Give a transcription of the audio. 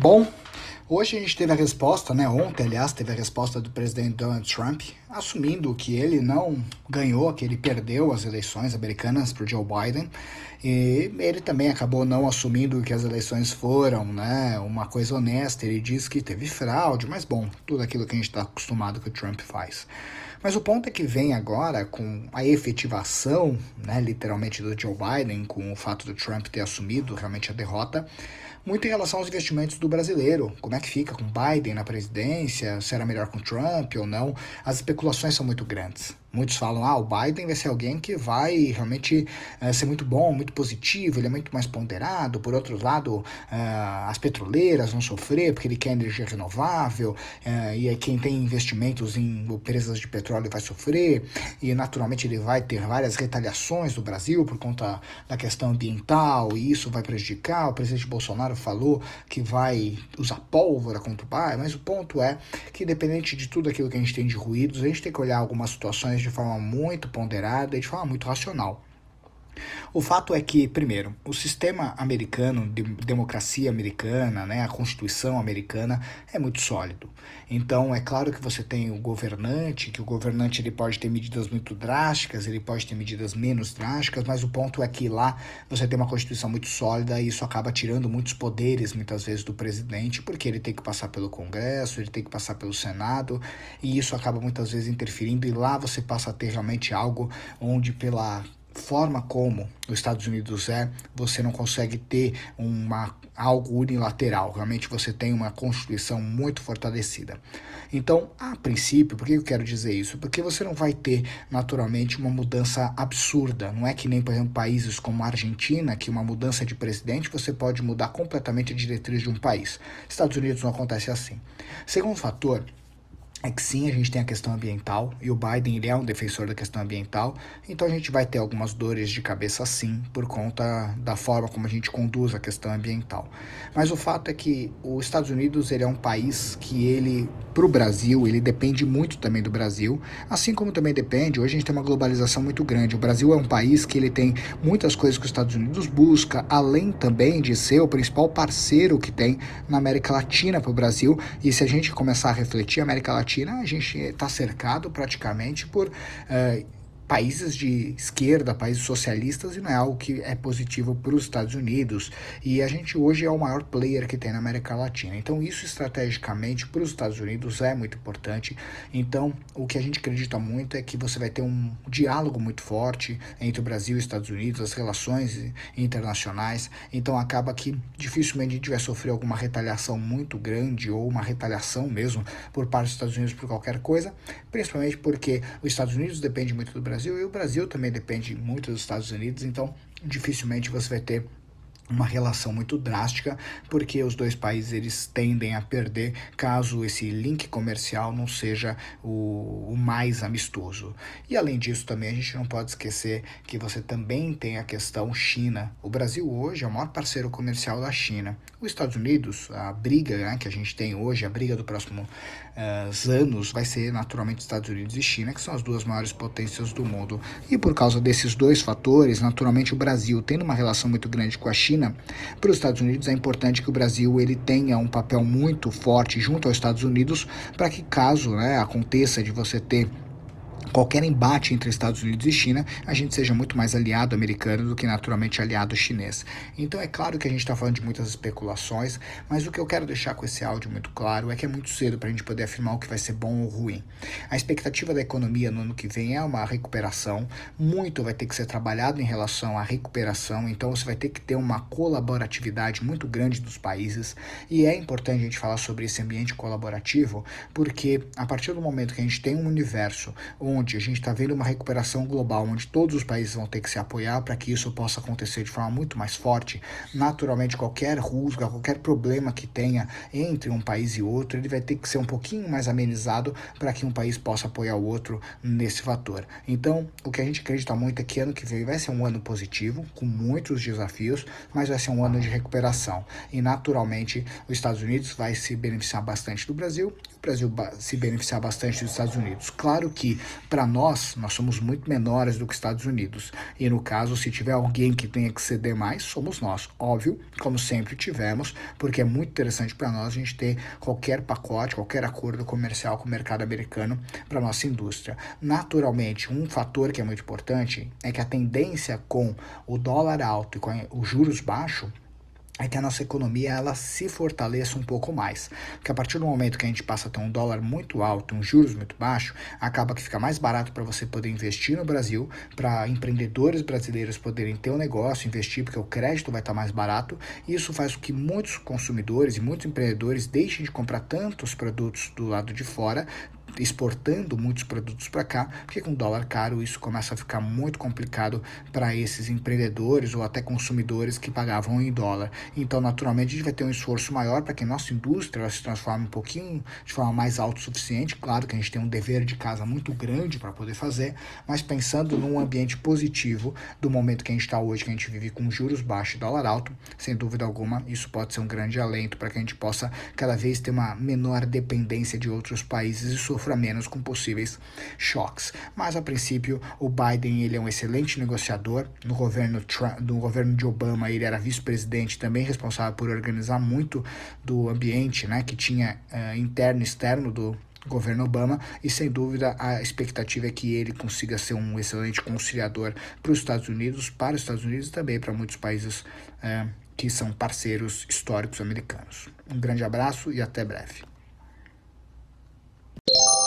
Bom, hoje a gente teve a resposta, né? Ontem, aliás, teve a resposta do presidente Donald Trump assumindo que ele não ganhou, que ele perdeu as eleições americanas para Joe Biden. E ele também acabou não assumindo que as eleições foram né, uma coisa honesta. Ele disse que teve fraude, mas bom, tudo aquilo que a gente está acostumado que o Trump faz. Mas o ponto é que vem agora com a efetivação, né, literalmente, do Joe Biden, com o fato do Trump ter assumido realmente a derrota muito em relação aos investimentos do brasileiro. Como é que fica com Biden na presidência? Será melhor com Trump ou não? As especulações são muito grandes. Muitos falam, ah, o Biden vai ser alguém que vai realmente uh, ser muito bom, muito positivo, ele é muito mais ponderado. Por outro lado, uh, as petroleiras vão sofrer porque ele quer energia renovável, uh, e quem tem investimentos em empresas de petróleo vai sofrer, e naturalmente ele vai ter várias retaliações do Brasil por conta da questão ambiental, e isso vai prejudicar. O presidente Bolsonaro falou que vai usar pólvora contra o Biden, mas o ponto é que, independente de tudo aquilo que a gente tem de ruídos, a gente tem que olhar algumas situações de forma muito ponderada e de forma muito racional. O fato é que, primeiro, o sistema americano, de democracia americana, né, a Constituição americana é muito sólido. Então, é claro que você tem o governante, que o governante ele pode ter medidas muito drásticas, ele pode ter medidas menos drásticas, mas o ponto é que lá você tem uma Constituição muito sólida e isso acaba tirando muitos poderes, muitas vezes, do presidente, porque ele tem que passar pelo Congresso, ele tem que passar pelo Senado, e isso acaba muitas vezes interferindo, e lá você passa a ter realmente algo onde, pela forma como os Estados Unidos é, você não consegue ter uma, algo unilateral. Realmente você tem uma constituição muito fortalecida. Então, a princípio, por que eu quero dizer isso? Porque você não vai ter naturalmente uma mudança absurda. Não é que nem, por exemplo, países como a Argentina, que uma mudança de presidente você pode mudar completamente a diretriz de um país. Estados Unidos não acontece assim. Segundo fator, é que sim, a gente tem a questão ambiental e o Biden ele é um defensor da questão ambiental, então a gente vai ter algumas dores de cabeça sim por conta da forma como a gente conduz a questão ambiental. Mas o fato é que os Estados Unidos ele é um país que ele para o Brasil ele depende muito também do Brasil, assim como também depende. Hoje a gente tem uma globalização muito grande. O Brasil é um país que ele tem muitas coisas que os Estados Unidos busca, além também de ser o principal parceiro que tem na América Latina para o Brasil. E se a gente começar a refletir, a América Latina Latina, a gente está cercado praticamente por uh, países de esquerda, países socialistas, e não é algo que é positivo para os Estados Unidos. E a gente hoje é o maior player que tem na América Latina. Então, isso estrategicamente para os Estados Unidos é muito importante. Então, o que a gente acredita muito é que você vai ter um diálogo muito forte entre o Brasil e os Estados Unidos, as relações internacionais. Então, acaba que dificilmente a gente vai sofrer alguma retaliação muito grande ou uma retaliação mesmo por parte dos Estados Unidos por qualquer coisa, principalmente porque os Estados Unidos depende muito do Brasil Brasil e o Brasil também depende muito dos Estados Unidos, então dificilmente você vai ter uma relação muito drástica, porque os dois países eles tendem a perder caso esse link comercial não seja o, o, mais amistoso. E além disso, também a gente não pode esquecer que você também tem a questão China. O Brasil hoje é o maior parceiro comercial da China. Os Estados Unidos, a briga né, que a gente tem hoje, a briga do próximo uh, anos, vai ser naturalmente Estados Unidos e China, que são as duas maiores potências do mundo. E por causa desses dois fatores, naturalmente o Brasil tendo uma relação muito grande com a China, China, para os Estados Unidos é importante que o Brasil ele tenha um papel muito forte junto aos Estados Unidos para que caso né, aconteça de você ter qualquer embate entre Estados Unidos e China, a gente seja muito mais aliado americano do que naturalmente aliado chinês. Então é claro que a gente está falando de muitas especulações, mas o que eu quero deixar com esse áudio muito claro é que é muito cedo para a gente poder afirmar o que vai ser bom ou ruim. A expectativa da economia no ano que vem é uma recuperação, muito vai ter que ser trabalhado em relação à recuperação, então você vai ter que ter uma colaboratividade muito grande dos países e é importante a gente falar sobre esse ambiente colaborativo, porque a partir do momento que a gente tem um universo onde a gente está vendo uma recuperação global, onde todos os países vão ter que se apoiar para que isso possa acontecer de forma muito mais forte, naturalmente qualquer rusga, qualquer problema que tenha entre um país e outro, ele vai ter que ser um pouquinho mais amenizado para que um país possa apoiar o outro nesse fator. Então, o que a gente acredita muito é que ano que vem vai ser um ano positivo, com muitos desafios, mas vai ser um ano de recuperação. E naturalmente, os Estados Unidos vai se beneficiar bastante do Brasil, Brasil se beneficiar bastante dos Estados Unidos. Claro que, para nós, nós somos muito menores do que os Estados Unidos. E no caso, se tiver alguém que tenha que ceder mais, somos nós. Óbvio, como sempre tivemos, porque é muito interessante para nós a gente ter qualquer pacote, qualquer acordo comercial com o mercado americano para nossa indústria. Naturalmente, um fator que é muito importante é que a tendência com o dólar alto e com os juros baixos é que a nossa economia ela se fortaleça um pouco mais. Porque a partir do momento que a gente passa a ter um dólar muito alto, um juros muito baixo, acaba que fica mais barato para você poder investir no Brasil, para empreendedores brasileiros poderem ter um negócio, investir, porque o crédito vai estar tá mais barato. E isso faz com que muitos consumidores e muitos empreendedores deixem de comprar tantos produtos do lado de fora, exportando muitos produtos para cá, porque com dólar caro isso começa a ficar muito complicado para esses empreendedores ou até consumidores que pagavam em dólar. Então, naturalmente, a gente vai ter um esforço maior para que nossa indústria se transforme um pouquinho de forma mais autossuficiente. Claro que a gente tem um dever de casa muito grande para poder fazer, mas pensando num ambiente positivo do momento que a gente está hoje, que a gente vive com juros baixos e dólar alto, sem dúvida alguma, isso pode ser um grande alento para que a gente possa cada vez ter uma menor dependência de outros países e sofrer sofra menos com possíveis choques. Mas a princípio, o Biden ele é um excelente negociador. No governo Trump, no governo de Obama, ele era vice-presidente, também responsável por organizar muito do ambiente, né, que tinha uh, interno e externo do governo Obama e sem dúvida a expectativa é que ele consiga ser um excelente conciliador para os Estados Unidos, para os Estados Unidos e também para muitos países uh, que são parceiros históricos americanos. Um grande abraço e até breve. You